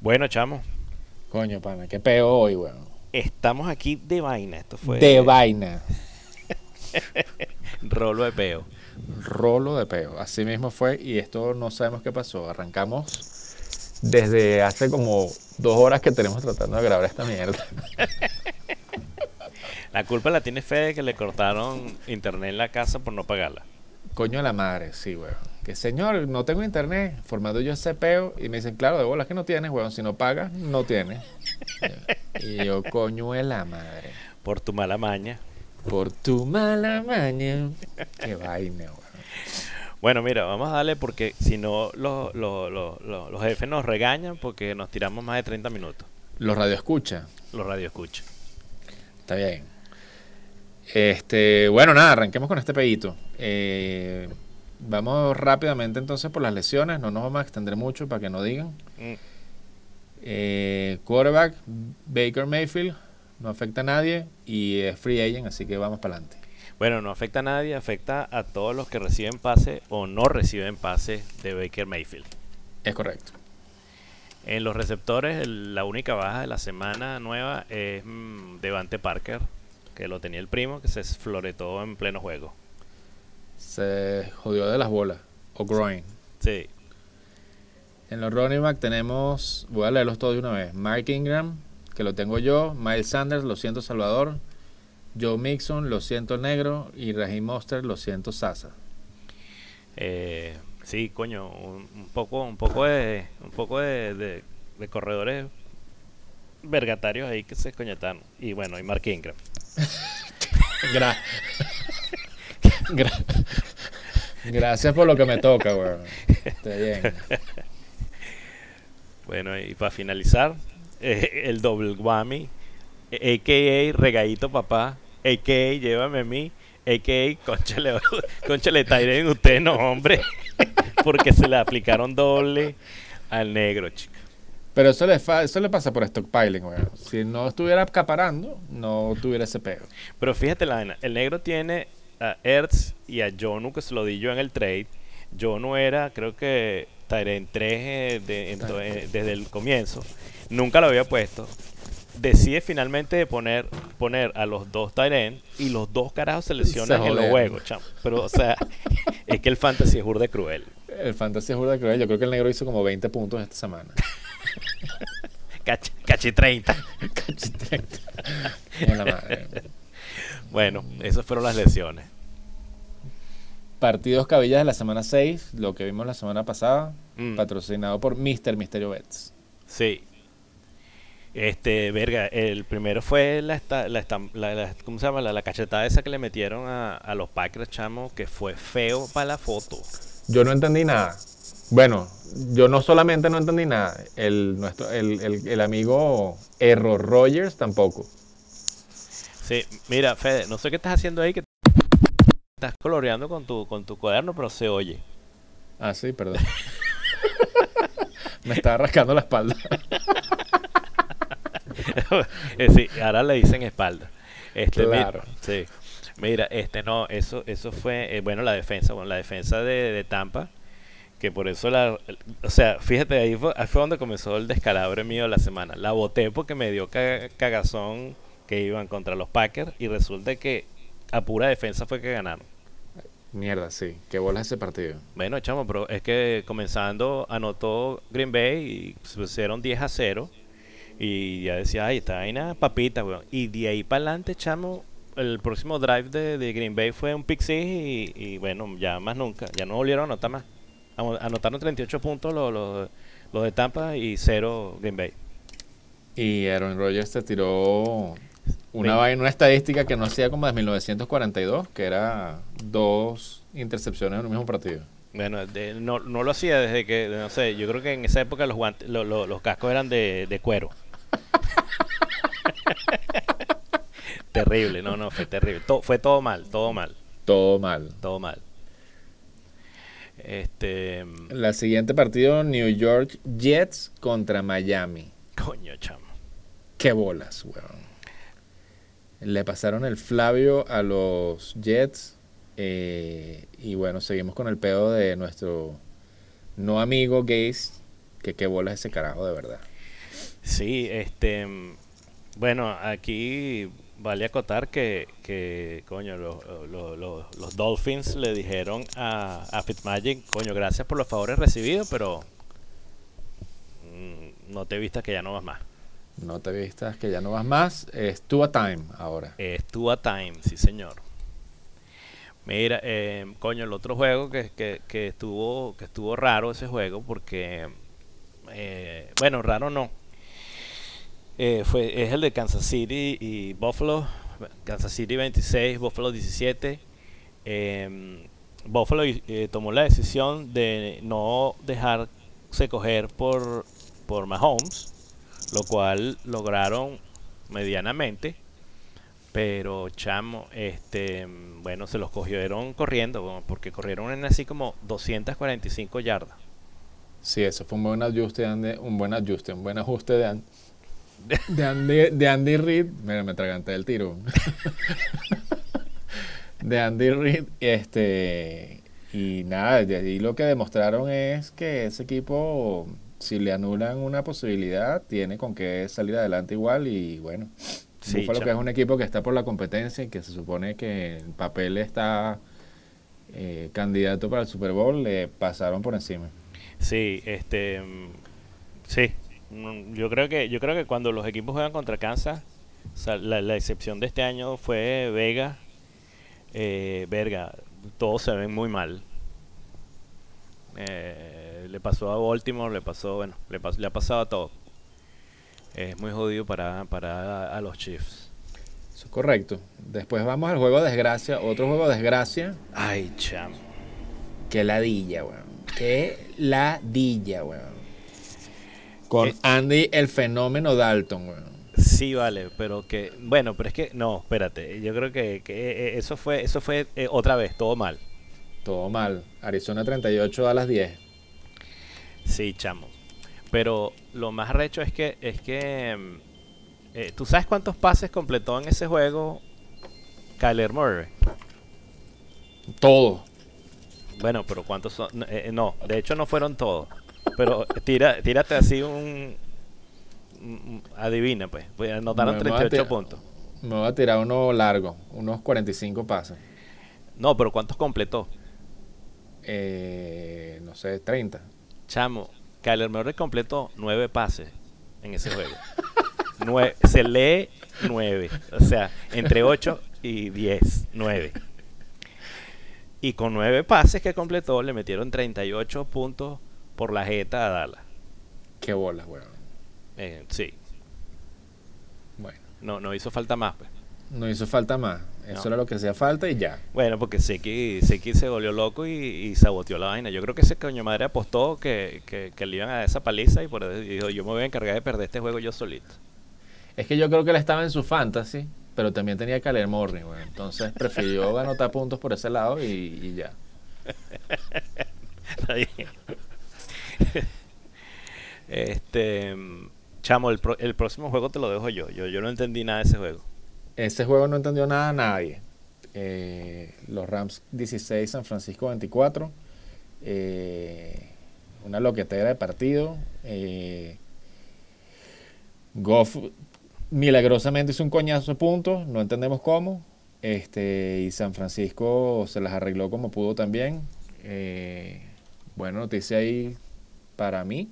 Bueno, chamo, Coño, pana, qué peo hoy, weón. estamos aquí de vaina. Esto fue De vaina. rolo de peo. Rolo de peo. Así mismo fue y esto no sabemos qué pasó. Arrancamos desde hace como dos horas que tenemos tratando de grabar esta mierda. La culpa la tiene Fede que le cortaron internet en la casa por no pagarla. Coño de la madre, sí, weón. Que señor, no tengo internet. Formando yo ese peo y me dicen, claro, de bolas que no tienes, weón. Si no pagas, no tienes. y yo, coño de la madre. Por tu mala maña. Por tu mala maña. Qué vaina, weón. Bueno, mira, vamos a darle porque si no los, los, los, los- jefes nos regañan porque nos tiramos más de 30 minutos. Los radio escucha. Los radio escuchan. Está bien. Este, bueno, nada, arranquemos con este pedito. Eh, vamos rápidamente entonces por las lesiones, no nos vamos a extender mucho para que no digan. Mm, Eh, quarterback, Baker Mayfield, no afecta a nadie y es free agent, así que vamos para adelante. Bueno, no afecta a nadie, afecta a todos los que reciben pase o no reciben pase de Baker Mayfield. Es correcto. En los receptores, el- la única baja de la semana nueva es mm, Devante Parker, que lo tenía el primo, que se floretó en pleno juego. Se jodió de las bolas. O groin. Sí, En los running back tenemos, voy a leerlos todos de una vez. Mark Ingram, que lo tengo yo. Miles Sanders, lo siento Salvador. Joe Mixon, lo siento Negro. Y Raheem Monster, lo siento Sasa. eh, sí, coño, un, un poco, un poco de, un poco de, de- de corredores vergatarios ahí que se coñetaron. Y bueno, y Mark Ingram. Gra- Gra- Gracias por lo que me toca, weón. Está bien. Bueno, y para finalizar, eh, el double whammy, eh, a.k.a. Regadito Papá, a.k.a. Llévame a mí, a.k.a. Conchale, conchale Tyren, usted no, hombre, porque se le aplicaron doble al negro, chico. Pero eso le, fa- eso le pasa por stockpiling, weón. Si no estuviera acaparando, no tuviera ese pedo. Pero fíjate la el negro tiene a Ertz y a Jonu que se lo di yo en el trade. Jonu era, creo que 3 eh, de- en to- eh, desde el comienzo. Nunca lo había puesto. Decide finalmente de poner, poner a los dos Tyren y los dos carajos se lesionan en los juegos, chamo. Pero, o sea, es que el fantasy es burde cruel. El fantasy es de cruel. Yo creo que el negro hizo como 20 puntos esta semana. Cachi, cachi 30. Cachitrecto. Con la madre. Bueno, esas fueron las lesiones. Partidos cabillas de la semana 6, lo que vimos la semana pasada, Mm. patrocinado por Mr. Misterio Bets. Sí. Este, verga, el primero fue la, esta- la, estam- la- la- ¿cómo se llama? La, la cachetada esa que le metieron a, a los Packers, chamo, que fue feo para la foto. Yo no entendí nada. Bueno, yo no solamente no entendí nada, el, nuestro, el, el- el amigo Error Rogers tampoco. Sí, mira, Fede, no sé qué estás haciendo ahí, que estás coloreando con tu, con tu cuaderno, pero se oye. Ah, sí, perdón. Me estaba rascando la espalda. Eh, sí, ahora le dicen espalda. Este, Claro. sí. Mira, este no, eso, eso fue, eh, bueno, la defensa, bueno, la defensa de, de Tampa, que por eso la, o sea, fíjate, ahí fue, ahí fue donde comenzó el descalabro mío de la semana. La boté porque me dio ca- cagazón que iban contra los Packers y resulta que a pura defensa fue que ganaron. Mierda, sí. Qué bola ese partido. Bueno, chamo, pero es que comenzando anotó Green Bay y se pusieron 10 a 0. Y ya decía, ay, esta vaina papita, weón. Y de ahí para adelante, chamo, el próximo drive de, de Green Bay fue un pick six y, y bueno, ya más nunca. Ya no volvieron a anotar más. Anotaron 38 puntos los, los de Tampa y 0 Green Bay. Y Aaron Rodgers te tiró una vaina, una estadística que no hacía como desde 1942, que era dos intercepciones en un mismo partido. Bueno, de- no, no lo hacía desde que, no sé, yo creo que en esa época los guantes, lo- lo- los cascos eran de, de cuero. terrible, no, no, fue terrible. To- fue todo mal, todo mal, Todo mal. todo mal. Este, La siguiente partido, New York Jets contra Miami. coño, chamo. Qué bolas, weón. Le pasaron el Flavio a los Jets. eh, y bueno, seguimos con el pedo de nuestro no amigo Gaze. Que qué bola es ese carajo de verdad. Sí, este. Bueno, aquí vale acotar que, que coño, los, los- los- los Dolphins le dijeron a, a Fitzmagic, coño, gracias por los favores recibidos, pero mm, no te vistas que ya no vas más. No te vistas que ya no vas más. Es a time ahora. Estuvo a time, sí señor. Mira, eh, coño, el otro juego que, que, que estuvo que estuvo raro ese juego porque, eh, bueno, raro no. Eh, fue, es el de Kansas City y Buffalo. Kansas City 26, Buffalo 17. Eh, Buffalo eh, tomó la decisión de no dejarse coger por, por Mahomes, lo cual lograron medianamente. Pero chamo, este, bueno, se los cogieron corriendo, porque corrieron en así como 245 yardas. Sí, eso fue un buen ajuste, un buen ajuste, un buen ajuste de, de Andy, de Andy Reid. Mira, me atraganté el tiro. de Andy Reid, este, y nada, de ahí lo que demostraron es que ese equipo, si le anulan una posibilidad, tiene con qué salir adelante igual y bueno. Sí, Buffalo que es un equipo que está por la competencia y que se supone que en papel está eh, candidato para el Super Bowl, le pasaron por encima. Sí, este, mm, sí, yo creo que yo creo que cuando los equipos juegan contra Kansas, o sea, la, la excepción de este año fue Vega, eh, verga, todos se ven muy mal. Eh, le pasó a Baltimore, le pasó, bueno, le, pas- le ha pasado a todo. Es muy jodido para, para a, a los Chiefs. Eso es correcto. Después vamos al juego de desgracia, otro juego de desgracia. Ay, chamo. Qué ladilla, weón. Qué ladilla, weón. Con Eh. Andy el fenómeno Dalton. Sí, vale, pero que, bueno, pero es que, no, espérate, yo creo que, que, eh, eso fue, eso fue eh, otra vez, todo mal. Todo mal. Arizona 38 a las 10. Sí, chamo. Pero lo más recho es que, es que, mm, eh, ¿tú sabes cuántos pases completó en ese juego Kyler Murray? Todo. Bueno, pero ¿cuántos son? Eh, no, de hecho no fueron todos. Pero tira, tírate así un, un- adivina, pues. Pues anotaron Me- me voy a 38 tirar- puntos. Me voy a tirar uno largo, unos 45 pases. No, pero ¿cuántos completó? Eh, no sé, 30. Chamo, Kyler Murray completó nueve pases en ese juego. Nue- se lee nueve. O sea, entre 8 y 10. Nueve. Y con nueve pases que completó, le metieron 38 puntos por la jeta a Dallas. Qué bolas, weón. Eh, sí, Bueno, no, no hizo falta más. Pues. no hizo falta más. Eso No. era lo que hacía falta y ya. Bueno, porque Seki, Seki se volvió loco y, y saboteó la vaina. Yo creo que ese coño madre apostó que, que, que le iban a dar esa paliza y por eso dijo, yo me voy a encargar de perder este juego yo solito. Es que yo creo que él estaba en su fantasy, pero también tenía que leer Morning. Entonces prefirió anotar puntos por ese lado y, y ya. Está bien. este, chamo, el, el próximo juego te lo dejo yo. yo. Yo no entendí nada de ese juego. Ese juego no entendió nada nadie. Eh, los Rams 16, San Francisco 24. Eh, una loquetera de partido. Eh, Goff milagrosamente hizo un coñazo de puntos, no entendemos cómo. Este, y San Francisco se las arregló como pudo también. Eh, buena noticia ahí para mí.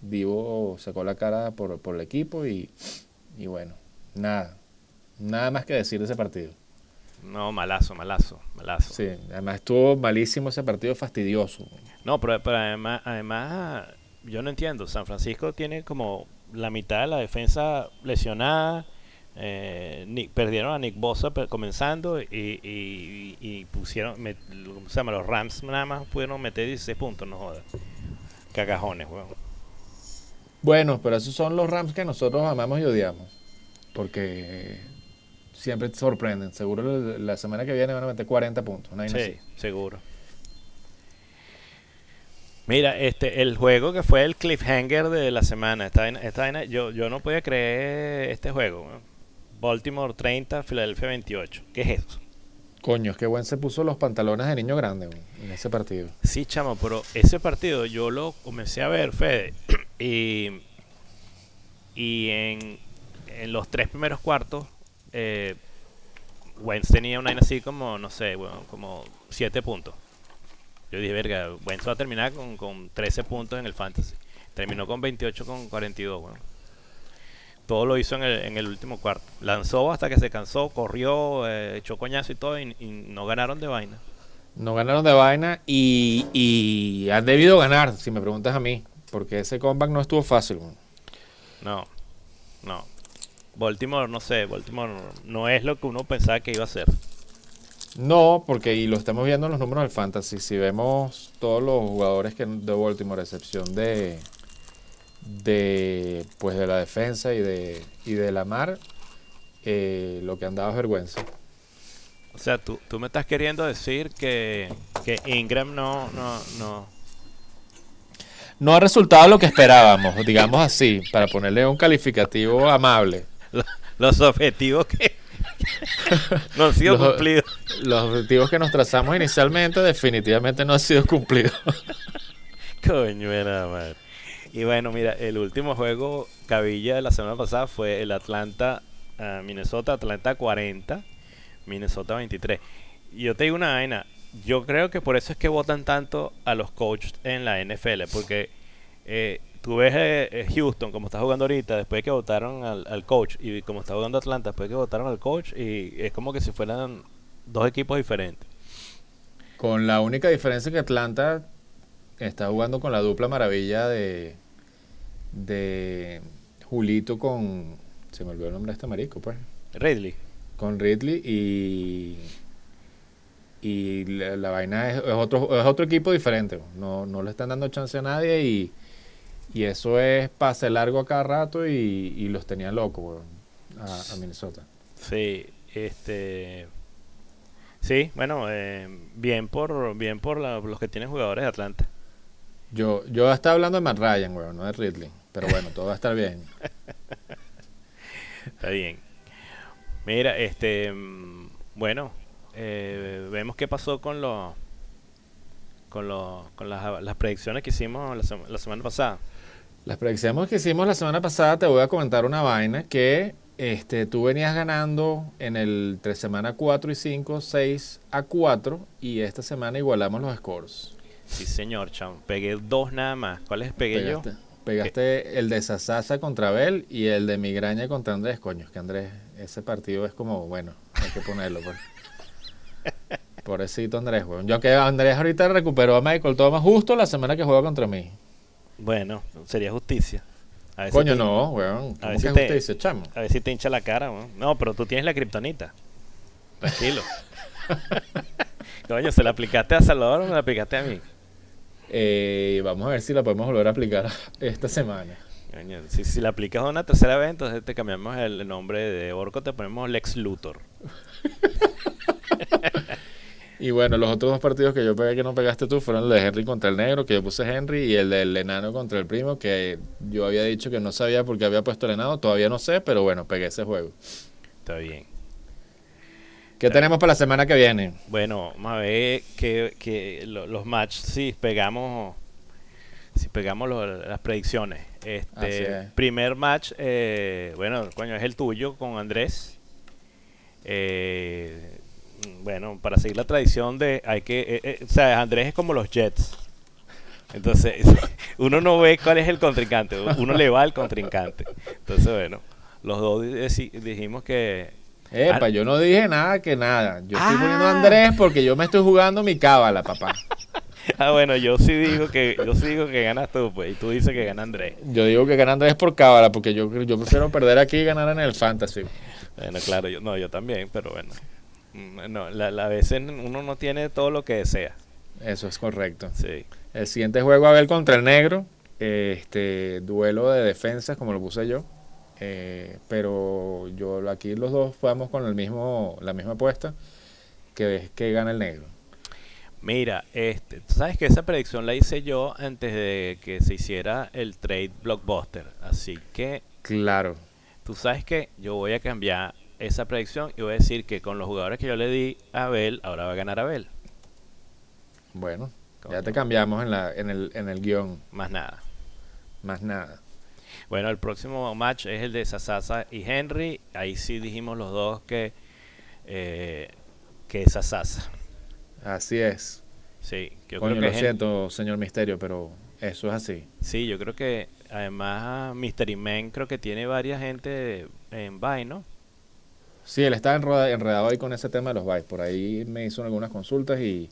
Divo sacó la cara por, por el equipo y, y bueno, nada. Nada más que decir de ese partido. No, malazo, malazo, malazo. Sí, además estuvo malísimo ese partido, fastidioso. No, pero, pero además, además, yo no entiendo. San Francisco tiene como la mitad de la defensa lesionada. Eh, Nick- perdieron a Nick Bosa comenzando y, y- y pusieron, met- ¿cómo se llama? Los Rams nada más pudieron meter 16 puntos, no jodas. Cagajones, weón. Bueno, pero esos son los Rams que nosotros amamos y odiamos. Porque siempre te sorprenden. Seguro la- semana que viene van a meter 40 puntos. Sí, así. seguro. Mira, este, el juego que fue el cliffhanger de la semana. Esta vaina- esta yo, yo no podía creer este juego. Baltimore 30, Filadelfia 28. ¿Qué es eso? Coño, es que buen se puso los pantalones de niño grande en ese partido. Sí, chamo, pero ese partido yo lo comencé a ver, Fede, y, y en, en los tres primeros cuartos, eh, Wentz tenía una así como, no sé, bueno, como 7 puntos. Yo dije, verga, Wentz va a terminar con, con 13 puntos en el Fantasy. Terminó con 28 con 42, bueno. Todo lo hizo en el, en el último cuarto. Lanzó hasta que se cansó, corrió, eh, echó coñazo y todo, y, y no ganaron de vaina. No ganaron de vaina y, y han debido ganar, si me preguntas a mí, porque ese comeback no estuvo fácil. No, no. Baltimore, no sé, Baltimore no es lo que uno pensaba que iba a ser. No, porque y lo estamos viendo en los números del fantasy. Si vemos todos los jugadores que de Baltimore, a excepción de de pues de la defensa y de y de la mar, eh, lo que han dado es vergüenza. O sea, tú, tú me estás queriendo decir que, que Ingram no, no, no. No ha resultado lo que esperábamos, digamos así, para ponerle un calificativo amable. Los objetivos que no han sido Los- cumplidos. Los objetivos que nos trazamos inicialmente definitivamente no han sido cumplidos. Coño, nada madre. Y bueno, mira, el último juego cabilla de la semana pasada fue el Atlanta, ah, Minnesota, Atlanta 40, Minnesota 23. Y yo te digo una vaina, yo creo que por eso es que votan tanto a los coaches en la NFL, porque eh, tú ves eh, eh, Houston como está jugando ahorita, después de que votaron al, coach, y como está jugando Atlanta, después de que votaron al coach, y es como que si fueran dos equipos diferentes. Con la única diferencia que Atlanta está jugando con la dupla maravilla de, de Julito con. Se me olvidó el nombre de este marico, pues. Ridley. Con Ridley y. Y la, la vaina es, es otro, es otro equipo diferente. No, no le están dando chance a nadie y, y eso es pase largo a cada rato y, y los tenía locos, a, a Minnesota. Sí, este. Sí, bueno, eh, bien por bien por la- los que tienen jugadores de Atlanta. Yo, yo estaba hablando de Matt Ryan, weón, no de Ridley. Pero bueno, todo va a estar bien. Está bien. Mira, este. mm, Bueno, eh, vemos qué pasó con los. Con, los, con las, las predicciones que hicimos la, sema- la semana pasada. Las predicciones que hicimos la semana pasada, te voy a comentar una vaina que este, tú venías ganando en el tres semana 4 y 5, 6 a 4 y esta semana igualamos los scores. Sí, señor, chamo. Pegué dos nada más. ¿Cuáles pegué yo? Pegaste, el de Sasasa contra Bel y el de Migraña contra Andrés. Coño, es que Andrés, ese partido es como, bueno, hay que ponerlo. Pues. Pobrecito Andrés, weón. Yo que Andrés ahorita recuperó a Michael Thomas justo la semana que juega contra mí. Bueno, sería justicia. A ver si Coño, te- no, weón. a ¿Cómo ver si te- dice, chamo? A ver si te hincha la cara, weón. No, pero tú tienes la kriptonita. Tranquilo. Coño, ¿se la aplicaste a Salvador o me la aplicaste a mí? Eh, vamos a ver si la podemos volver a aplicar esta semana. Si, si la aplicas una tercera vez, entonces te cambiamos el nombre de Orco, te ponemos Lex Luthor. Y bueno, los otros dos partidos que yo pegué que no pegaste tú fueron el de Henry contra el negro, que yo puse Henry, y el del enano contra el primo, que yo había dicho que no sabía porque había puesto el enano, todavía no sé, pero bueno, pegué ese juego. Está bien. ¿Qué tenemos para la semana que viene? Bueno, vamos a ver que, que lo- los matches, si pegamos si pegamos lo- las predicciones. Este es. primer match, eh, bueno, coño, es el tuyo con Andrés. Eh, bueno, para seguir la tradición de hay que, eh, eh, o sea, Andrés es como los Jets. Entonces, uno no ve cuál es el contrincante, uno le va al contrincante. Entonces, bueno, los dos dijimos que Epa, Ah. yo no dije nada que nada. Yo estoy poniendo a Ah. Andrés porque yo me estoy jugando mi cábala, papá. Ah, bueno, yo sí digo que yo sí digo que ganas tú, pues, y tú dices que gana Andrés. Yo digo que gana Andrés por cábala porque yo, yo prefiero perder aquí y ganar en el fantasy. Bueno, claro, yo no, yo también, pero bueno. Mm, No, la, la- a veces uno no tiene todo lo que desea. Eso es correcto. Sí. El siguiente juego a ver contra el negro. Este duelo de defensas, como lo puse yo. Eh, pero yo aquí los dos fuimos con el mismo, la misma apuesta. Que es que gana el negro. Mira, este, tú sabes que esa predicción la hice yo antes de que se hiciera el trade blockbuster. Así que Claro. tú sabes que yo voy a cambiar esa predicción y voy a decir que con los jugadores que yo le di a Abel, ahora va a ganar Abel. Bueno, ya te cambiamos en, la, en, el, en el guion. Más nada. Más nada. Bueno, el próximo match es el de Sasasa y Henry. Ahí sí dijimos los dos que, eh, que es Sasasa. Así es. Sí, yo creo que lo siento, señor Misterio, pero eso es así. Sí, yo creo que además Mystery Man creo que tiene varias gente en Vine, ¿no? Sí, él está enredado ahí con ese tema de los bytes. Por ahí me hizo algunas consultas y,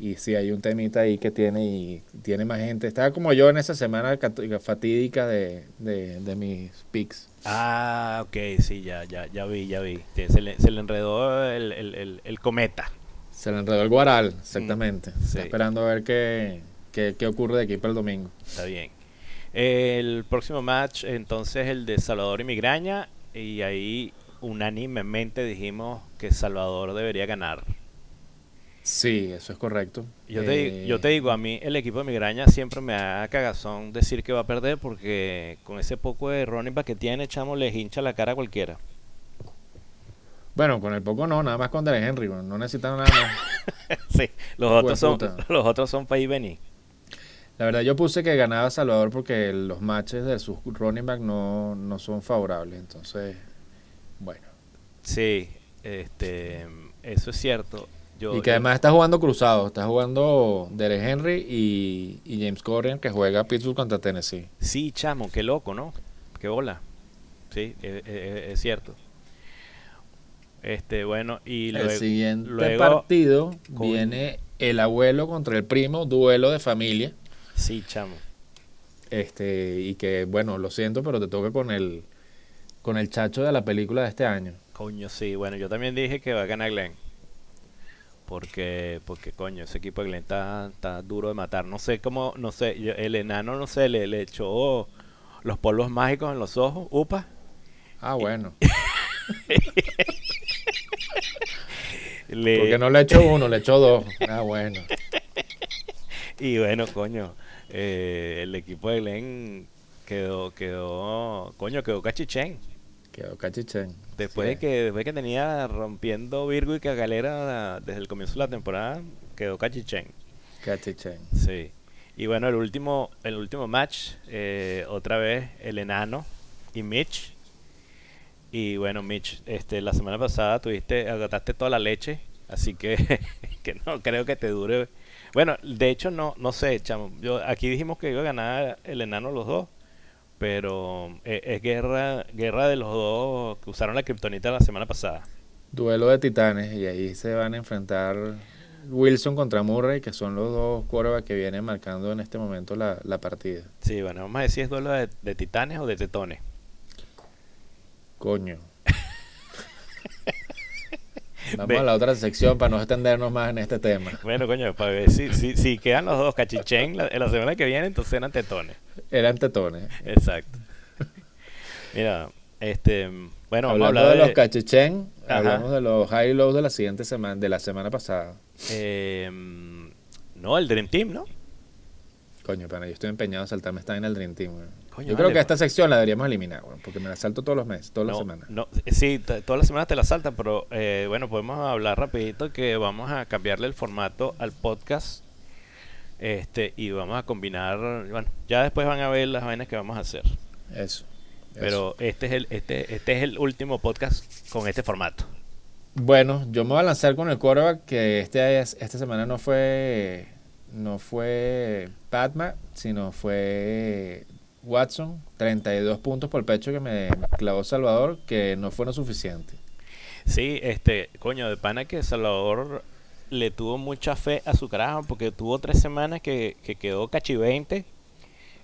y sí hay un temita ahí que tiene y tiene más gente. Estaba como yo en esa semana fatídica de, de, mis picks. Ah, ok, sí, ya, ya, ya vi, ya vi. Se le, se le enredó el, el, el, cometa. Se le enredó el guaral, exactamente. Mm, esperando a ver qué, qué, qué ocurre de aquí para el domingo. Está bien. El próximo match, entonces, el de Salvador y Migraña. Y ahí unánimemente dijimos que Salvador debería ganar. Sí, eso es correcto. Yo te, yo te eh, digo, a mí el equipo de Migraña siempre me da cagazón decir que va a perder porque con ese poco de running back que tiene, chamo, le hincha la cara a cualquiera. Bueno, con el poco no, nada más con Derek Henry, no necesitan nada más. sí, los otros, son, los otros son para ir venir. La verdad, yo puse que ganaba Salvador porque los matches de sus running back no, no son favorables, entonces, bueno. Sí, este, eso es cierto y que además está jugando cruzado, está jugando Derek Henry y, James Corrigan que juega Pittsburgh contra Tennessee. Sí, chamo, qué loco, ¿no? Qué bola. Sí, e, e, e, es, cierto. Este, bueno, y luego, el siguiente partido viene el abuelo contra el primo, duelo de familia. Sí, chamo. Este, y que bueno, lo siento, pero te toca con el con el chacho de la película de este año. Coño, sí, bueno, yo también dije que va a ganar Glenn. Porque, porque coño, ese equipo de Glenn está, duro de matar. No sé cómo, no sé, el enano, no sé, le, le echó los polvos mágicos en los ojos, upa. Ah, bueno. Porque no le echó uno, le echó dos. Ah, bueno. y bueno, coño, eh, el equipo de Glenn quedó, quedó, coño, quedó cachichén. Quedó cachichén. Después de que después que tenía rompiendo Virgo y Cagalera desde el comienzo de la temporada, quedó cachichén. Cachichén. Sí. Y bueno, el último el último match, eh, otra vez el enano y Mitch. Y bueno, Mitch, este la semana pasada tuviste agotaste toda la leche, así que que no creo que te dure. Bueno, de hecho no no sé, chamo. Yo aquí dijimos que iba a ganar el enano los dos pero eh, es, guerra guerra de los dos que usaron la kriptonita la semana pasada. Duelo de titanes y ahí se van a enfrentar Wilson contra Murray, que son los dos quarterbacks que vienen marcando en este momento la, partida. Sí, bueno, vamos a decir es duelo de, titanes o de tetones. Coño. Vamos a la otra sección para no extendernos más en este tema. Bueno, coño, para ver si, si, quedan los dos cachichén la, la semana que viene, entonces eran tetones. Eran tetones. Exacto. Mira, este, bueno, hablando de, los cachichén, hablamos de los high lows de la siguiente semana, de la semana pasada. Em, no, el Dream Team, ¿no? Coño, pana, yo estoy empeñado en saltarme está en el Dream Team. yo creo que esta sección la deberíamos eliminar, porque me la salto todos los meses, todas las semanas. No, sí, todas las semanas te la saltan, pero eh, bueno, podemos hablar rapidito que vamos a cambiarle el formato al podcast este, y vamos a combinar, bueno, ya después van a ver las vainas que vamos a hacer. Eso. Pero este es el este este es el último podcast con este formato. Bueno, yo me voy a lanzar con el quarterback que este esta semana no fue no fue Patma, sino fue Watson, 32 puntos por pecho que me clavó Salvador, que no fueron suficientes. Sí, este, coño, de pana que Salvador le tuvo mucha fe a su carajo porque tuvo tres semanas que, quedó cachi 20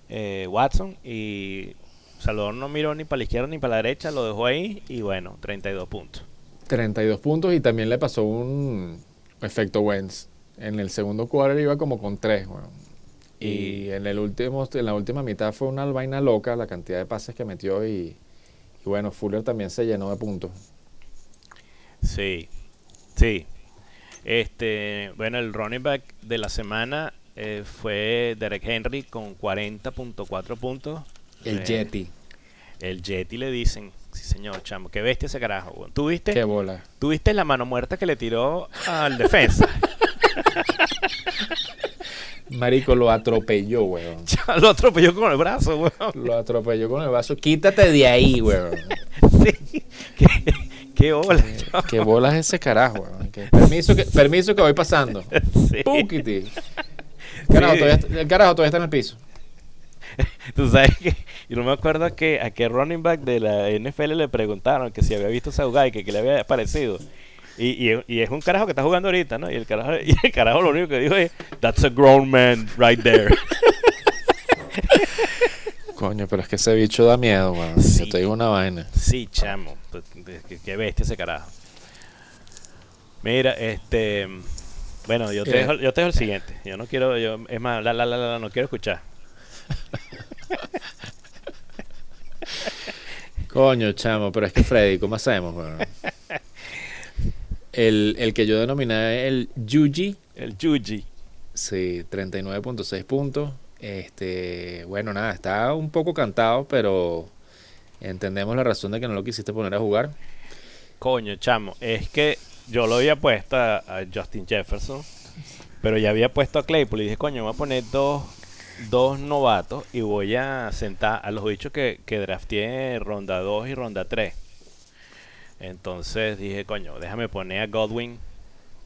eh, Watson y Salvador no miró ni para la izquierda ni para la derecha, lo dejó ahí y bueno, 32 puntos. 32 puntos y también le pasó un efecto Wentz. En el segundo cuadro iba como con 3, Y, en el último, en la última mitad fue una vaina loca la cantidad de pases que metió y, y bueno, Fuller también se llenó de puntos. Sí, sí, este, bueno, el running back de la semana eh, fue Derek Henry con 40.4 puntos. El eh, Jetty. El Jetty le dicen. Sí, señor, chamo. Qué bestia ese carajo, weón. ¿Tú viste, Qué bola. tú viste la mano muerta que le tiró al defensa? Marico lo atropelló, weón. Lo atropelló con el brazo, weón. Lo atropelló con el vaso. Quítate de ahí, weón. Sí. Qué, qué bola, chamo. Qué bolas ese carajo. Que- Permiso que, permiso que voy pasando. Sí. Púquiti. El carajo, Sí. todavía, está- el carajo todavía está en el piso. Tú sabes que yo no me acuerdo a qué, a qué running back de la NFL le preguntaron que si había visto Saugai, que, que le había parecido. Y, y es un carajo que está jugando ahorita, ¿no? Y el carajo, y el carajo lo único que dijo es, That's a grown man right there. Coño, pero es que ese bicho da miedo, weón. Sí. Yo te digo una vaina. sí, chamo. Pues, Qué, bestia ese carajo. Mira, este. Bueno, yo te, Eh. dejo, yo te dejo el siguiente. Yo no quiero, yo, es más, la, la, la, la, no quiero escuchar. Coño, chamo, pero es que Freddy, ¿cómo hacemos? El, el que yo denominé el Yuji, El Yuji. sí, 39.6 puntos. Este, bueno, nada, está un poco cantado, pero entendemos la razón de que no lo quisiste poner a jugar. Coño, chamo, es que yo lo había puesto a, Justin Jefferson, pero ya había puesto a Claypool y dije, coño, voy a poner dos, dos novatos y voy a sentar a los bichos que, que drafteé en ronda 2 y ronda 3. Entonces dije, coño, déjame poner a Godwin,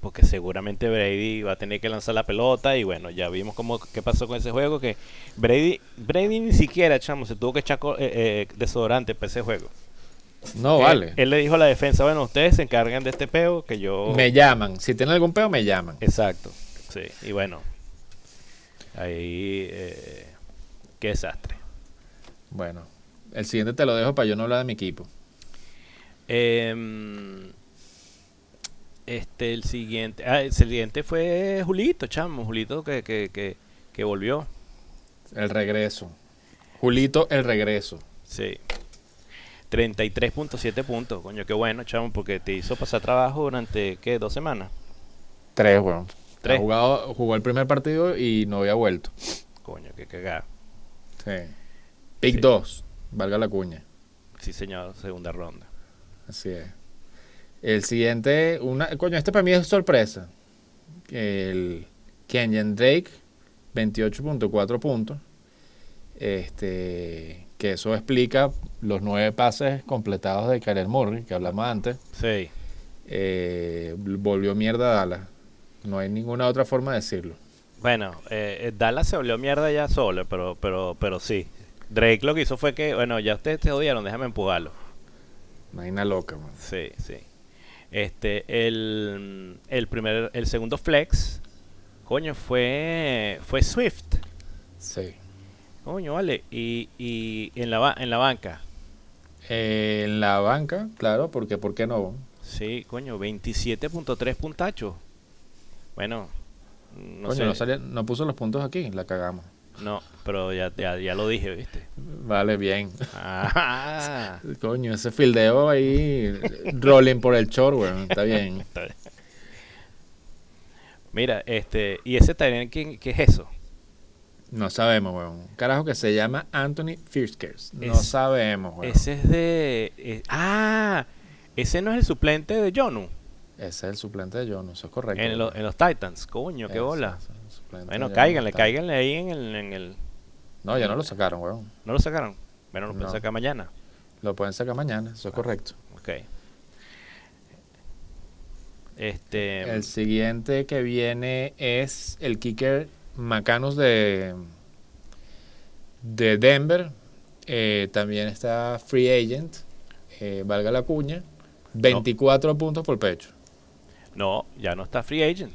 porque seguramente Brady va a tener que lanzar la pelota y bueno, ya vimos cómo, qué pasó con ese juego, que Brady, Brady ni siquiera, chamo, se tuvo que echar eh, eh, desodorante para ese juego. No, Él- vale. Él, le dijo a la defensa, bueno, ustedes se encargan de este peo que yo... Me llaman. Si tienen algún peo, me llaman. Exacto, sí. Y bueno, ahí... eh, qué desastre. Bueno, el siguiente te lo dejo para yo no hablar de mi equipo. Em, este, el siguiente... Ah, el siguiente fue Julito, chamo. Julito que, que, que, que volvió. El regreso. Julito, el regreso. Sí. 33.7 puntos. Coño, qué bueno, chamo, porque te hizo pasar trabajo durante, ¿qué? ¿Dos semanas? Tres, weón. Tres. Ha jugado, jugó el primer partido y no había vuelto. Coño, qué cagada. Sí. Pick Sí. 2, valga la cuña. Sí, señor, segunda ronda. Así es. El siguiente, una, coño, este para mí es sorpresa. El Kenyan Drake, 28.4 puntos. Este, que eso explica los nueve pases completados de Kyler Murray, que hablamos antes. Sí. Eh, volvió mierda a Dallas. No hay ninguna otra forma de decirlo. Bueno, eh, eh, Dallas se volvió mierda ya solo, pero, pero, pero sí. Drake lo que hizo fue que, bueno, ya ustedes te odiaron, déjame empujarlo. Vaina loca, man. Sí, sí. Este, el, el primer, el segundo flex, coño, fue, fue Swift. Sí. Coño, vale. Y, y en la, en la banca, Eh, en la banca, claro, porque ¿por qué no? sí, coño, 27.3 puntachos. Bueno, no Coño, sé. no, no puso los puntos aquí, la cagamos. No, pero ya, ya, ya lo dije, ¿viste? Vale, bien. Ah, Coño, ese fildeo ahí, rolling por el short, weón, está bien. Está bien. Mira, este, y ese también, ¿qué, qué es eso? No sabemos, weón. Un Carajo que se llama Anthony Firskers. No Es- sabemos, weón. Ese es de. eh, ah, ese no es el suplente de Jonu Ese es el suplente de John, eso es correcto. en, lo- en los Titans. Coño, qué bola. Bueno, cáiganle, cáiganle ahí en el, en el. No, ya no lo sacaron, weón. ¿No lo sacaron? Bueno, lo pueden No. sacar mañana. Lo pueden sacar mañana, eso es correcto. Ok. Este. El siguiente que viene es el kicker Macanos de, de Denver. Eh, también está Free Agent, eh, valga la cuña. 24 puntos por pecho. No, ya no está free agent.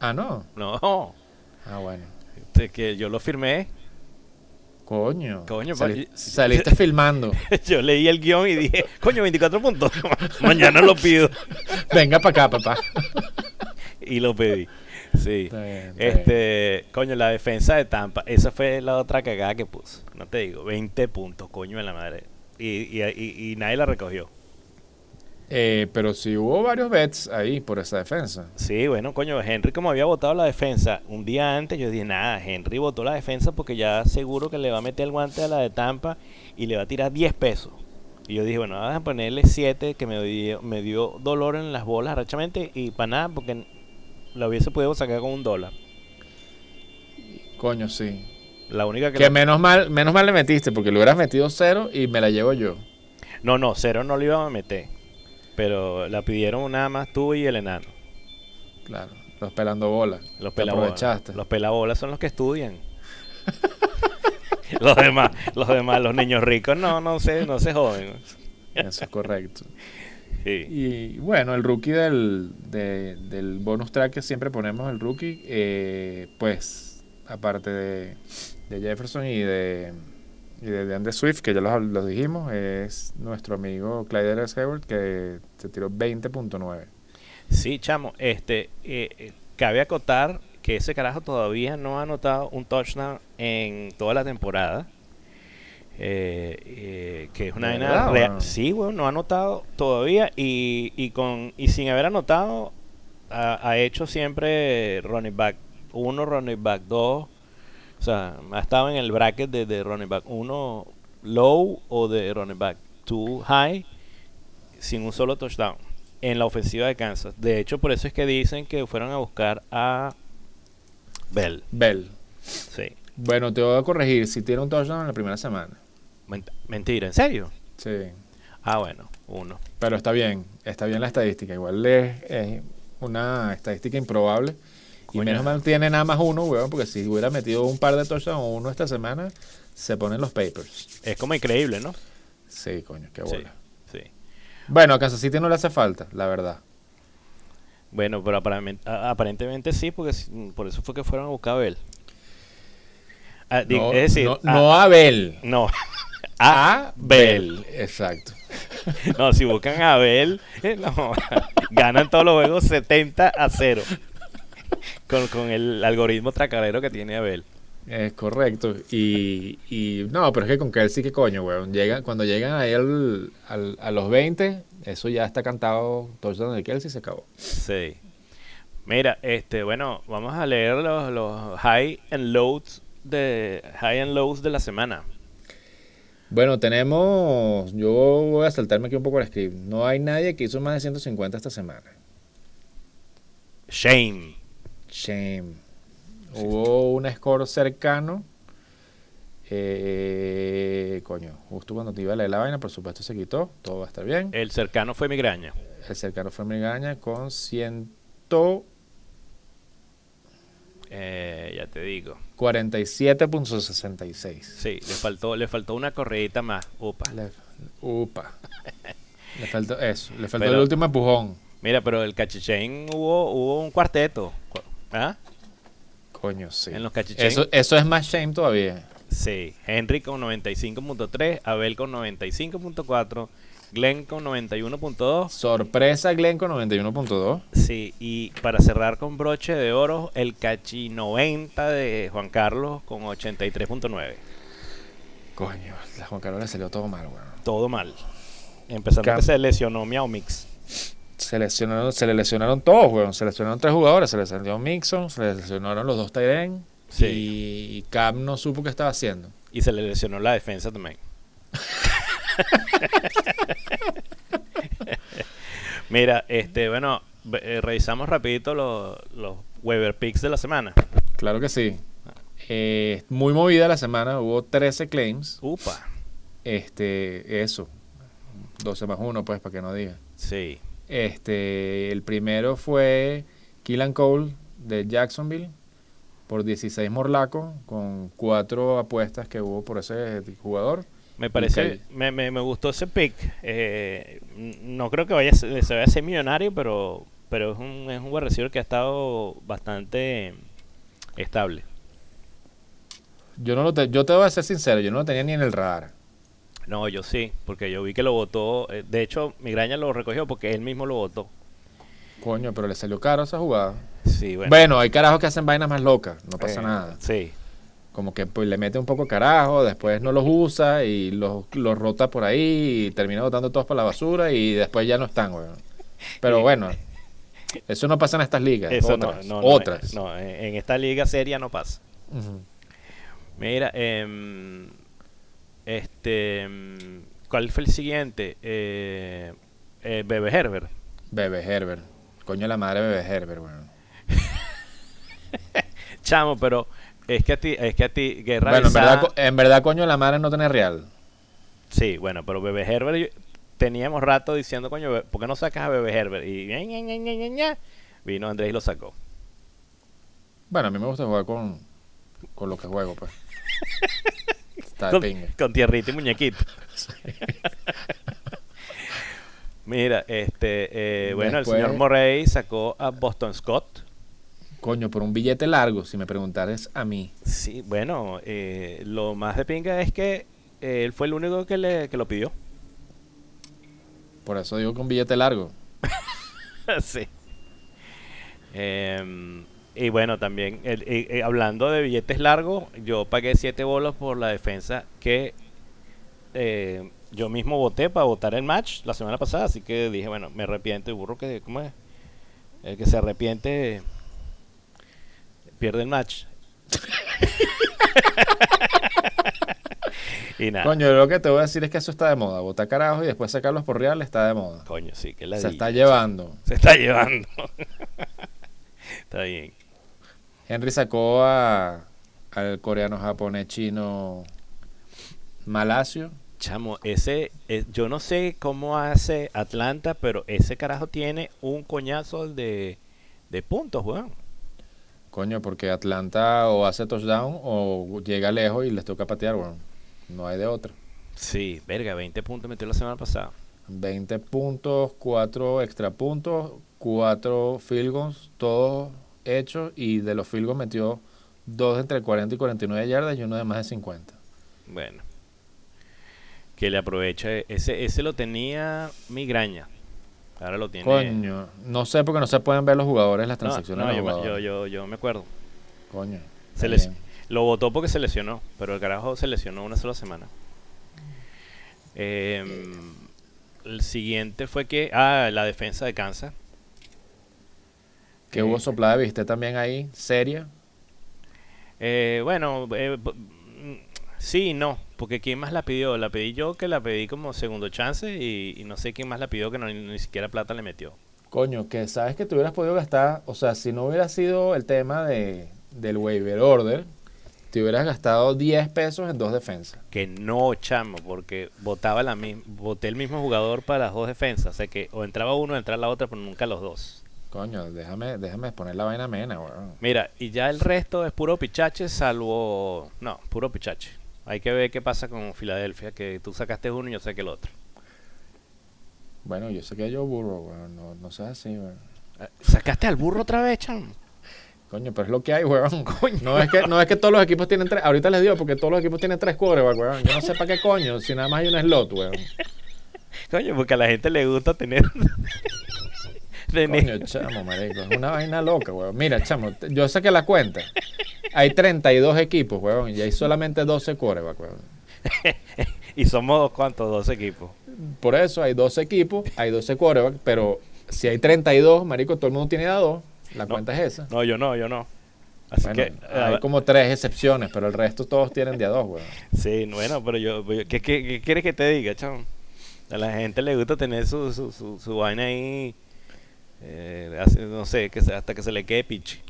Ah, no. No. Ah, bueno. Este, que yo lo firmé. Coño. Coño, Sali- saliste filmando. yo leí el guion y dije, coño, 24 puntos. mañana lo pido. Venga para acá, papá. Y lo pedí. Sí. Está bien, está bien. Este, coño, la defensa de Tampa, esa fue la otra cagada que puso. No te digo, 20 puntos, coño, en la madre. Y, y, y- y nadie la recogió. Eh, pero sí hubo varios bets ahí por esa defensa. Sí, bueno, coño, Henry como había votado la defensa un día antes, yo dije, nada, Henry votó la defensa porque ya seguro que le va a meter el guante a la de Tampa y le va a tirar 10 pesos. Y yo dije, bueno, vamos a ponerle 7 que me dio, me dio dolor en las bolas arrechamente y para nada porque la hubiese podido sacar con un dólar. Coño, sí. La única que... Que la- menos mal, menos mal le metiste, porque le hubieras metido cero y me la llevo yo. No, no, cero no lo iba a meter. Pero la pidieron nada más tú y el enano. Claro. Los pelando bolas. Los pelabolas. Los pelabolas son los que estudian. los demás, los demás, los niños ricos no, no se, no se joden. Eso es correcto. Sí. Y bueno, el rookie del, de- del bonus track que siempre ponemos, el rookie, eh, pues, aparte de, de Jefferson y de, y de DeAndre Swift, que ya los, los dijimos, es nuestro amigo Clyde Hayward, que se tiró 20.9. Sí, chamo, este, eh, eh, cabe acotar que ese carajo todavía no ha anotado un touchdown en toda la temporada. Eh, eh, que es una ¿De vaina verdad, rea- weón? Sí, bueno, no ha anotado todavía y, y con y sin haber anotado ha, ha hecho siempre running back 1, running back 2. O sea, ha estado en el bracket de, de running back 1 low o de running back 2 high sin un solo touchdown en la ofensiva de Kansas. De hecho, por eso es que dicen que fueron a buscar a Bell. Bell. Sí. Bueno, te voy a corregir, si tiene un touchdown en la primera semana. Ment- Mentira, ¿en serio? Sí. Ah, bueno, uno. Pero está bien, está bien la estadística. Igual es, es una estadística improbable. Y menos mal tiene nada más uno, weón, porque si hubiera metido un par de touchdowns o uno esta semana, se ponen los papers. Es como increíble, ¿no? Sí, coño, qué Sí, bola. sí. Bueno, a Kansas City no le hace falta, la verdad. Bueno, pero aparentemente, aparentemente sí, porque s- por eso fue que fueron a buscar a Bell. Ah, No, es decir, no, a- no a Bell. no, a Bell. Exacto. No, si buscan a Bell, eh, no, ganan todos los juegos 70 a 0. Con, con el algoritmo tracarero que tiene Abel. Es correcto. Y, y no, pero es que con Kelsey, ¿qué coño, weón? Llega, cuando llegan ahí al, al- a los 20, eso ya está cantado. Touchdown de Kelsey se acabó. Sí. Mira, este, bueno, vamos a leer los, los high and lows de high and lows de la semana. Bueno, tenemos. Yo voy a saltarme aquí un poco el script. No hay nadie que hizo más de 150 esta semana. Shame. Shame. Hubo un score cercano. Eh, coño, justo cuando te iba a leer la vaina, por supuesto se quitó. Todo va a estar bien. El cercano fue migraña. El cercano fue Migaña con Eh, ya te digo. 147.66. Sí, le faltó, le faltó una correíta más. Upa. Le, upa. Le faltó eso. Le faltó Pero- el último empujón. Mira, pero el cachichén hubo, hubo un cuarteto. ¿Ah? Coño, sí. En los cachichén. Eso, eso es más shame todavía. Sí. Henry con 95.3, Abel con 95.4, Glenn con 91.2. Sorpresa Glenn con 91.2. Sí, y para cerrar con broche de oro, el cachi 90 de Juan Carlos con 83.9. Coño, a Juan Carlos le salió todo mal, weón. Todo mal. Empezando Cam- que se lesionó Miao Mix. Se lesionaron, se le lesionaron todos, weón. Se lesionaron tres jugadores. Se lesionó Mixon, se le lesionaron los dos Tyren. Sí. Y Cam no supo qué estaba haciendo. Y se le lesionó la defensa también. Mira, este, bueno, eh, revisamos rapidito los, los Weber Picks de la semana. Claro que sí. Eh, muy movida la semana. Hubo 13 claims. Upa. Este, eso. 12 más 1, pues, para que no diga. Sí. Este, el primero fue Killan Cole de Jacksonville por 16 morlacos con cuatro apuestas que hubo por ese jugador. Me parece, me, me, me gustó ese pick. Eh, no creo que vaya se vaya a ser millonario, pero, pero es un, es un receiver que ha estado bastante estable. Yo no lo te, yo te voy a ser sincero, yo no lo tenía ni en el radar. No, yo sí, porque yo vi que lo votó. eh, De hecho, Migraña lo recogió porque él mismo lo votó. Coño, pero le salió caro esa jugada. Sí, bueno. Bueno, hay carajos que hacen vainas más locas, no pasa eh, nada. Sí, Como que pues le mete un poco carajo, después no los usa y los, los rota por ahí y termina botando todos para la basura y después ya no están, weón. Pero bueno, eso no pasa en estas ligas. eso otras, no, otras. no, en esta liga seria no pasa. Mira, em, este, em, ¿Cuál fue el siguiente? Eh, eh, Bebe Herbert. Bebe Herbert. Coño la madre Bebe Herbert, weón. Chamo, pero es que a ti, es que a ti, Guerra Bueno, en verdad, en verdad, coño la madre no tiene real. Sí, bueno, pero Bebe Herbert yo- teníamos rato diciendo, coño, ¿por qué no sacas a Bebe Herbert? Y ña, ña, ña, vino Andrés y lo sacó. Bueno, a mí me gusta jugar con, con lo que juego, pues. Está Con, pinga. con tierrita y muñequito. Mira, este, eh, bueno, el señor Morey sacó a Boston Scott. Coño, por un billete largo, si me preguntaras a mí. Sí, bueno, eh, lo más de pinga es que eh, él fue el único que, le, que lo pidió. Por eso digo un billete largo. sí. Em, y bueno, también, el- eh, eh, hablando de billetes largos, yo pagué 7 bolos por la defensa que eh, yo mismo voté para votar el match la semana pasada. Así que dije, bueno, me arrepiento. Y burro que, ¿cómo es? El que se arrepiente pierde el match. y nada. Coño, lo que te voy a decir es que eso está de moda. Botar carajos y después sacarlos por real está de moda. Coño, sí, que la Se está llevando. Se está llevando. está bien. Henry sacó a, al coreano, japonés, chino, Malacio. Chamo, ese, eh, yo no sé cómo hace Atlanta, pero ese carajo tiene un coñazo de, de puntos, weón. Coño, porque Atlanta o hace touchdown o llega lejos y les toca patear, weón. No hay de otra. Sí, verga, 20 puntos metió la semana pasada. 20 puntos, 4 extra puntos, 4 field goals, todos hechos. Y de los field goals metió 2 entre 40 y 49 yardas y uno de más de 50. Bueno. Que le aproveche. Ese, ese lo tenía migraña. Ahora lo tiene. Coño, no sé porque no se pueden ver los jugadores, las transacciones no, de los yo, jugadores. yo, yo, yo me acuerdo. Coño. Se les-. Lo votó porque se lesionó, pero el carajo se lesionó una sola semana. Em, el siguiente fue que. Ah, la defensa de Kansas. Que hubo soplada de viste también ahí, seria. Eh, bueno, eh, mm, sí y no, porque ¿quién más la pidió? La pedí yo que la pedí como segundo chance y, y no sé quién más la pidió que no, ni, ni siquiera plata le metió. Coño, que sabes que te hubieras podido gastar, o sea, si no hubiera sido el tema de, del waiver order, te hubieras gastado 10 pesos en dos defensas. Que no, chamo, porque votaba la misma, voté el mismo jugador para las dos defensas, o sea que o entraba uno o entraba la otra, pero nunca los dos. Coño, déjame, déjame poner la vaina amena, weón. Mira, y ya el resto es puro pichache, salvo. No, puro pichache. Hay que ver qué pasa con Filadelfia, que tú sacaste uno y yo saqué el otro. Bueno, yo sé que yo burro, weón, no, no seas así, weón. Eh, ¿Sacaste al burro otra vez, chamo? Coño, pero es lo que hay, weón. Coño. No es que, no es que todos los equipos tienen tres, ahorita les digo porque todos los equipos tienen tres quarterbacks, weón. Yo no sé para qué coño, si nada más hay un slot, weón. Coño, porque a la gente le gusta tener. tener- Coño, chamo, marico, es una vaina loca, weón. Mira, chamo, yo saqué la cuenta. Hay 32 equipos, weón, y hay solamente 12 quarterbacks, weón. y somos cuántos, dos equipos. Por eso hay 12 equipos, hay 12 quarterbacks, pero si hay 32, marico, todo el mundo tiene a dos. La No. cuenta es esa. No, yo no, yo no. Así Bueno, que. hay como tres excepciones, pero el resto todos tienen de a dos, weón. Sí, bueno, pero yo. yo- ¿qué, qué, qué quieres que te diga, chamo? A la gente le gusta tener su, su, su, su vaina ahí. Eh, hace- no sé, que se- hasta que se le quede pichi.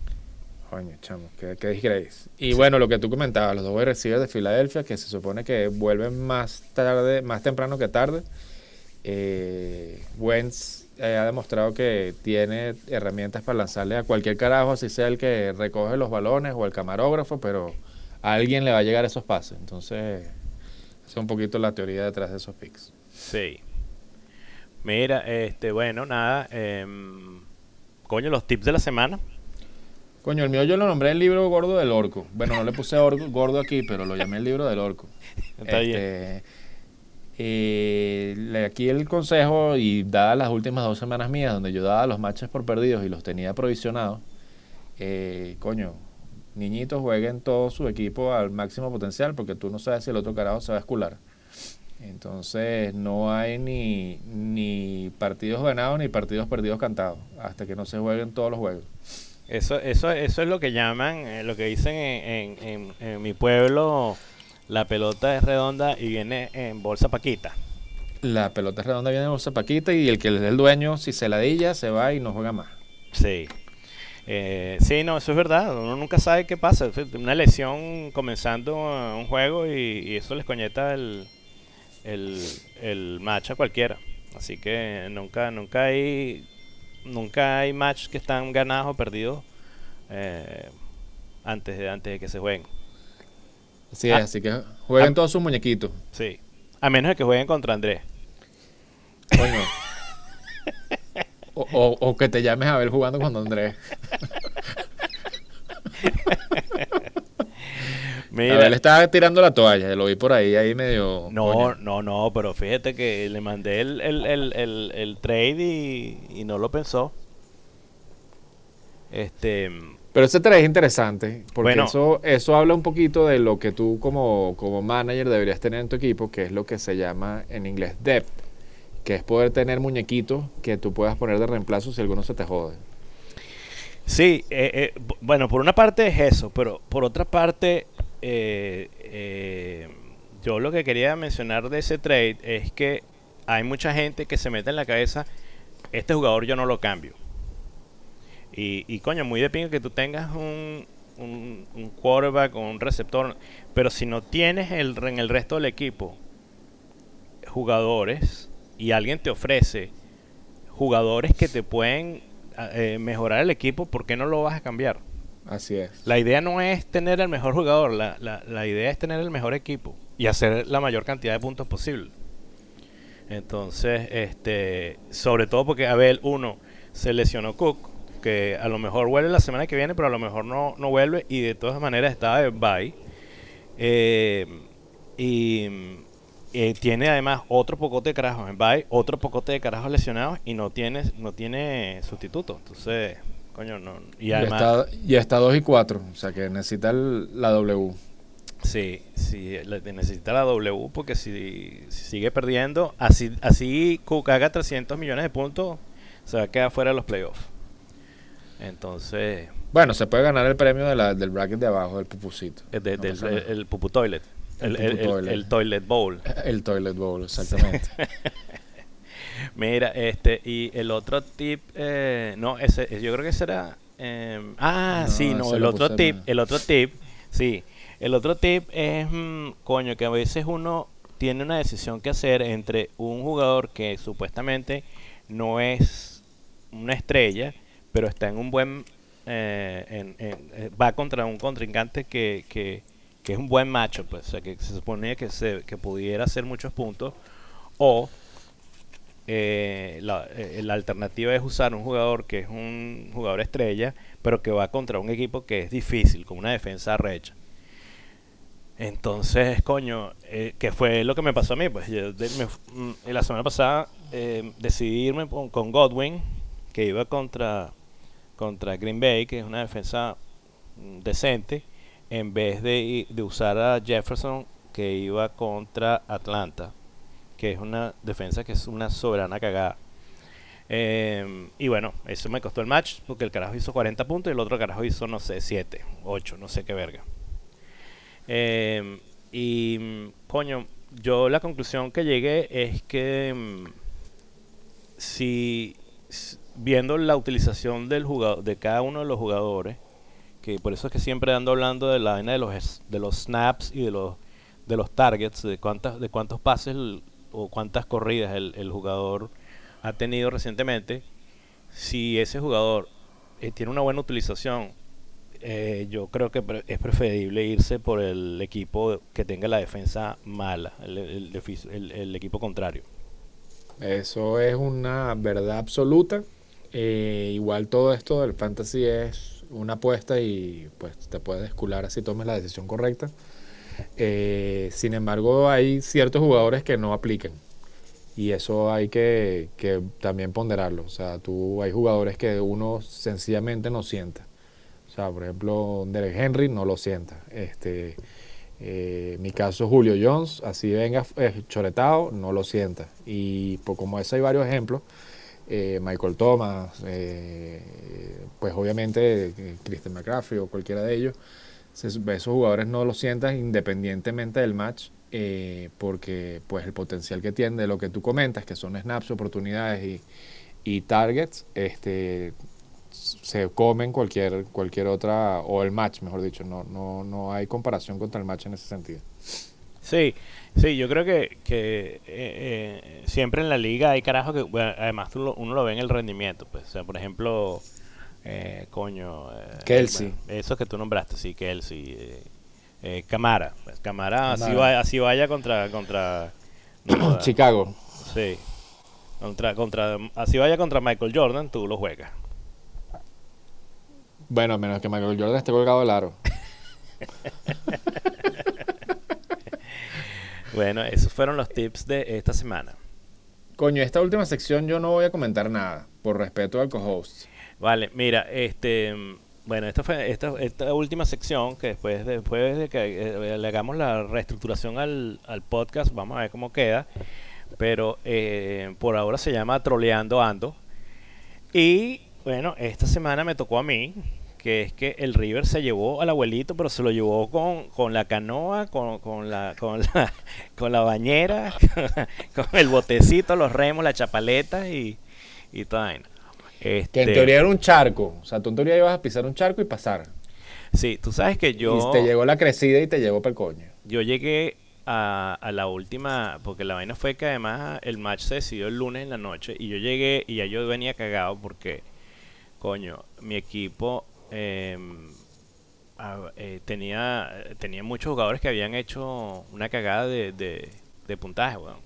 Coño, chamo, qué, qué disgrace. Y bueno, lo que tú comentabas, los dos receivers de Filadelfia, que se supone que vuelven más tarde, más temprano que tarde. Eh, Wentz eh, ha demostrado que tiene herramientas para lanzarle a cualquier carajo, así sea el que recoge los balones o el camarógrafo, pero a alguien le va a llegar esos pases. Entonces, esa es un poquito la teoría detrás de esos picks. Sí. Mira, este, bueno, nada. em, coño, los tips de la semana. Coño, el mío yo lo nombré el libro gordo del orco. Bueno, no le puse orco- gordo aquí, pero lo llamé el libro del orco. Está bien. Este, eh, aquí el consejo, y dadas las últimas dos semanas mías, donde yo daba los matches por perdidos y los tenía provisionados, eh, coño, niñitos jueguen todo su equipo al máximo potencial, porque tú no sabes si el otro carajo se va a escular. Entonces no hay ni, ni partidos ganados ni partidos perdidos cantados, hasta que no se jueguen todos los juegos. Eso, eso, eso es lo que llaman, eh, lo que dicen en, en- en- en mi pueblo, la pelota es redonda y viene en bolsa paquita. La pelota redonda viene bolsa paquita y el que es el dueño, si se ladilla, se va y no juega más. Sí. Eh, sí, no, eso es verdad. Uno nunca sabe qué pasa. Una lesión comenzando un juego y, eso les coñeta el, el, el match a cualquiera. Así que nunca, nunca hay nunca hay match que están ganados o perdidos eh, antes, de, antes de que se jueguen. Así es, ah. así que jueguen ah. todos sus muñequitos. Sí. A menos de que jueguen contra Andrés. Coño. o, o, que te llames a ver jugando con Andrés. Mira, él estaba tirando la toalla, lo vi por ahí, ahí medio. No, no, no, pero fíjate que le mandé el, el, el, el trade y, y, no lo pensó. Este. Pero ese trade es interesante, porque eso, eso habla un poquito de lo que tú como, como manager deberías tener en tu equipo, que es lo que se llama en inglés depth, que es poder tener muñequitos que tú puedas poner de reemplazo si alguno se te jode. Sí, eh, eh, bueno, por una parte es eso, pero por otra parte eh, eh, yo lo que quería mencionar de ese trade es que hay mucha gente que se mete en la cabeza, este jugador yo no lo cambio. Y, coño, muy de pingo que tú tengas un, un, un, quarterback o un receptor, pero si no tienes el, en el resto del equipo jugadores y alguien te ofrece jugadores que te pueden eh, mejorar el equipo, ¿por qué no lo vas a cambiar? Así es. La idea no es tener el mejor jugador, la, la, la, idea es tener el mejor equipo y hacer la mayor cantidad de puntos posible. Entonces, este, sobre todo porque Abel, uno, se lesionó Cook, que a lo mejor vuelve la semana que viene, pero a lo mejor no, no vuelve y de todas maneras está de bye. Eh, y eh, tiene además otro pocote de carajos en bye, otro pocote de carajos lesionados y no tiene, no tiene sustituto. Entonces, y, está, y está 2 y 4, o sea que necesita la W. Sí, sí, necesita la W porque si, sigue perdiendo, así, así Cook haga 300 millones de puntos, se va a quedar fuera de los playoffs. Entonces... Bueno, se puede ganar el premio de la, del bracket de abajo, del pupucito. El, el, pupu toilet. El, el, toilet bowl. El toilet bowl, exactamente. Mira, este, y el otro tip, eh, no, ese, yo creo que será, em, ah, sí, no, el otro tip, el otro tip, sí, el otro tip es, mm, coño, que a veces uno tiene una decisión que hacer entre un jugador que supuestamente no es una estrella, pero está en un buen, eh, eh, va contra un contrincante que, que, que, es un buen macho, pues, o sea, que se suponía que, se, que pudiera hacer muchos puntos, o eh, eh, la, alternativa es usar un jugador que es un jugador estrella, pero que va contra un equipo que es difícil, con una defensa recha. Entonces, coño, eh, que fue lo que me pasó a mí. Pues yo mm, la semana pasada eh, decidí irme con, Godwin, que iba contra, contra Green Bay, que es una defensa mm, decente, en vez de, de usar a Jefferson, que iba contra Atlanta que es una defensa que es una soberana cagada. Eh, y bueno, eso me costó el match porque el carajo hizo 40 puntos y el otro carajo hizo, no sé, 7, 8, no sé qué verga. Eh, y coño, yo la conclusión que llegué es que mm, si viendo la utilización del jugador, de cada uno de los jugadores, que por eso es que siempre ando hablando de la vaina de los de los snaps y de los de los targets, de cuántas de cuántos pases o cuántas corridas el, jugador ha tenido recientemente, si ese jugador eh, tiene una buena utilización, eh, yo creo que es preferible irse por el equipo que tenga la defensa mala, el, equipo contrario. Eso es una verdad absoluta. Eh, igual todo esto del fantasy es una apuesta y pues te puedes descular así tomes la decisión correcta. Eh, sin embargo, hay ciertos jugadores que no aplican. Y eso hay que, también ponderarlo. O sea, tú hay jugadores que uno sencillamente no sienta. O sea, por ejemplo, Derek Henry no lo sienta. Este, eh, mi caso, Julio Jones, así venga eh, choretado, no lo sienta. Y pues, como eso hay varios ejemplos, Michael Thomas, pues obviamente Christian McCaffrey o cualquiera de ellos, esos jugadores no lo sientan independientemente del match. eh, porque pues el potencial que tiene de lo que tú comentas, que son snaps, oportunidades y, y targets, este se comen cualquier cualquier otra o el match, mejor dicho, no no no hay comparación contra el match en ese sentido. Sí, sí, yo creo que, que eh, eh, siempre en la liga hay carajo que, bueno, además uno lo ve en el rendimiento, pues, o sea, por ejemplo, eh, coño, eh, Kelsey. bueno, esos que tú nombraste, sí, Kelsey, eh, eh, Camara, pues, Camara, así, Camara. va- así vaya contra, contra, no Chicago. sí, contra, contra, así vaya contra Michael Jordan, tú lo juegas. Bueno, a menos que Michael Jordan esté colgado del aro. Bueno, esos fueron los tips de esta semana. Coño, esta última sección yo no voy a comentar nada, por respeto al co-host. Vale, mira, este, bueno, esta fue esta, esta última sección que después de, después de que eh, le hagamos la reestructuración al, al podcast, vamos a ver cómo queda. Pero eh, por ahora se llama Troleando Ando. Y bueno, esta semana me tocó a mí, que es que el River se llevó al abuelito, pero se lo llevó con, con la canoa, con, con la, con la con la bañera, con el botecito, los remos, la chapaleta y, y toda. Que en Este, teoría era un charco. O sea, tú en teoría ibas a pisar un charco y pasar. Sí, tú sabes que yo, Y te llegó la crecida y te llegó para el coño. yo llegué a, a la última, porque la vaina fue que además el match se decidió el lunes en la noche y yo llegué y ya yo venía cagado porque, coño, mi equipo em, a- eh, tenía, tenía muchos jugadores que habían hecho una cagada de, de, de puntaje, weón.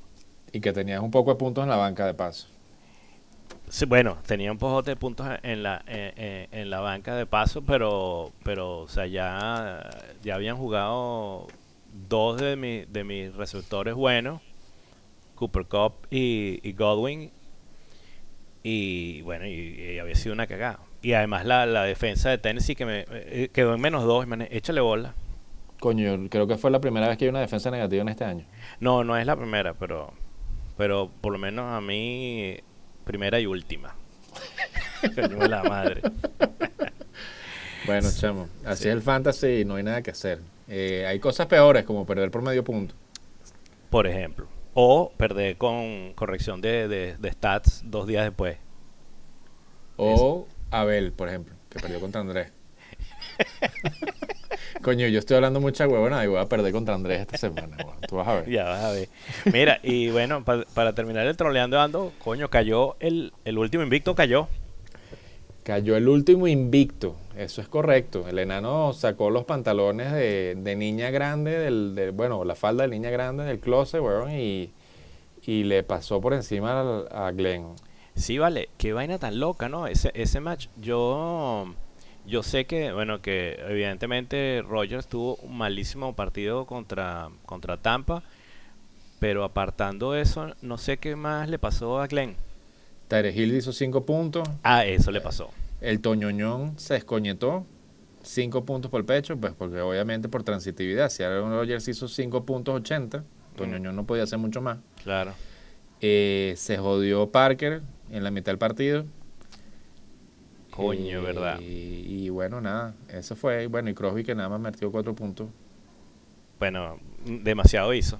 Y que tenías un poco de puntos en la banca de paso. Sí, bueno, tenía un poco de puntos en la en, en- en la banca de paso, pero pero o sea, ya ya habían jugado dos de mi- de mis receptores buenos, Cooper Cup y, y Godwin y bueno, y, y había sido una cagada. Y además la, la defensa de Tennessee que me eh, quedó en menos dos, man, échale bola. Coño, creo que fue la primera vez que hay una defensa negativa en este año. No, no es la primera, pero pero por lo menos a mí primera y última. Coño la madre. Bueno, chamo, así Sí. es el fantasy y no hay nada que hacer. Eh, hay cosas peores como perder por medio punto. por ejemplo. O perder con corrección de, de- de stats dos días después. O Abel, por ejemplo, que perdió contra Andrés. Coño, yo estoy hablando mucha huevona y voy a perder contra Andrés esta semana. weón. Tú vas a ver. Ya vas a ver. Mira, y bueno, pa- para terminar el troleando ando, coño, cayó el, el último invicto, cayó. Cayó el último invicto, eso es correcto. El enano sacó los pantalones de, de niña grande, del, del- bueno, la falda de niña grande del closet, weón, y, y le pasó por encima al- a Glenn. Sí, vale, qué vaina tan loca, ¿no? Ese, ese match, yo, yo sé que, bueno, que evidentemente Rogers tuvo un malísimo partido contra, contra Tampa, pero apartando eso, no sé qué más le pasó a Glenn. Tyre Hill hizo cinco puntos, Ah, eso le pasó. el Toñoñón se escoñetó, cinco puntos por el pecho, pues porque obviamente por transitividad, si Aaron Rodgers hizo cinco puntos 80, Toñoñón no podía hacer mucho más. Claro. Eh, se jodió Parker en la mitad del partido. Coño, Eh, ¿verdad? Y, y bueno, nada, eso fue. Bueno, y Crosby que nada más metió cuatro puntos. Bueno, demasiado hizo.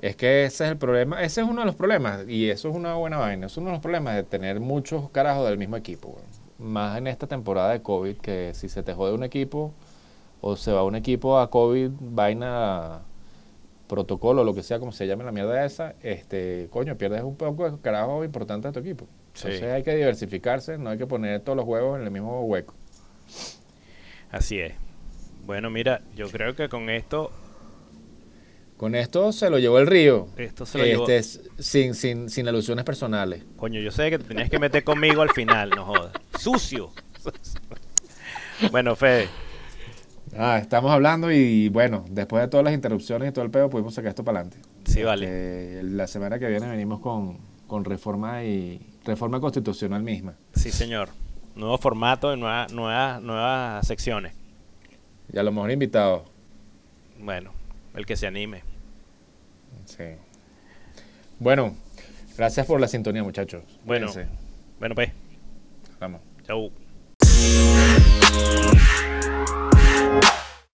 Es que ese es el problema, ese es uno de los problemas, y eso es una buena vaina, es uno de los problemas de tener muchos carajos del mismo equipo. Más en esta temporada de COVID, que si se te jode un equipo, o se va un equipo a COVID, vaina, protocolo, lo que sea, como se llame la mierda esa, este, coño, pierdes un poco de carajo importante de tu equipo. Sí. Entonces hay que diversificarse, no hay que poner todos los huevos en el mismo hueco. Así es. Bueno, mira, yo creo que con esto, Con esto se lo llevó el río. esto se lo llevó. Este, s- sin, sin, sin alusiones personales. Coño, yo sé que te tenías que meter conmigo al final, no jodas. Sucio. bueno, Fede, Ah, estamos hablando y bueno, después de todas las interrupciones y todo el pedo, pudimos sacar esto para adelante. sí, vale. Eh, la semana que viene venimos con, con reforma y reforma constitucional misma. Sí, señor. Nuevo formato, nueva, nuevas, nuevas secciones. Y a lo mejor invitados. Bueno, el que se anime. Sí. Bueno, gracias por la sintonía, muchachos. Bueno. Cuídense. Bueno, pues, Vamos. chau.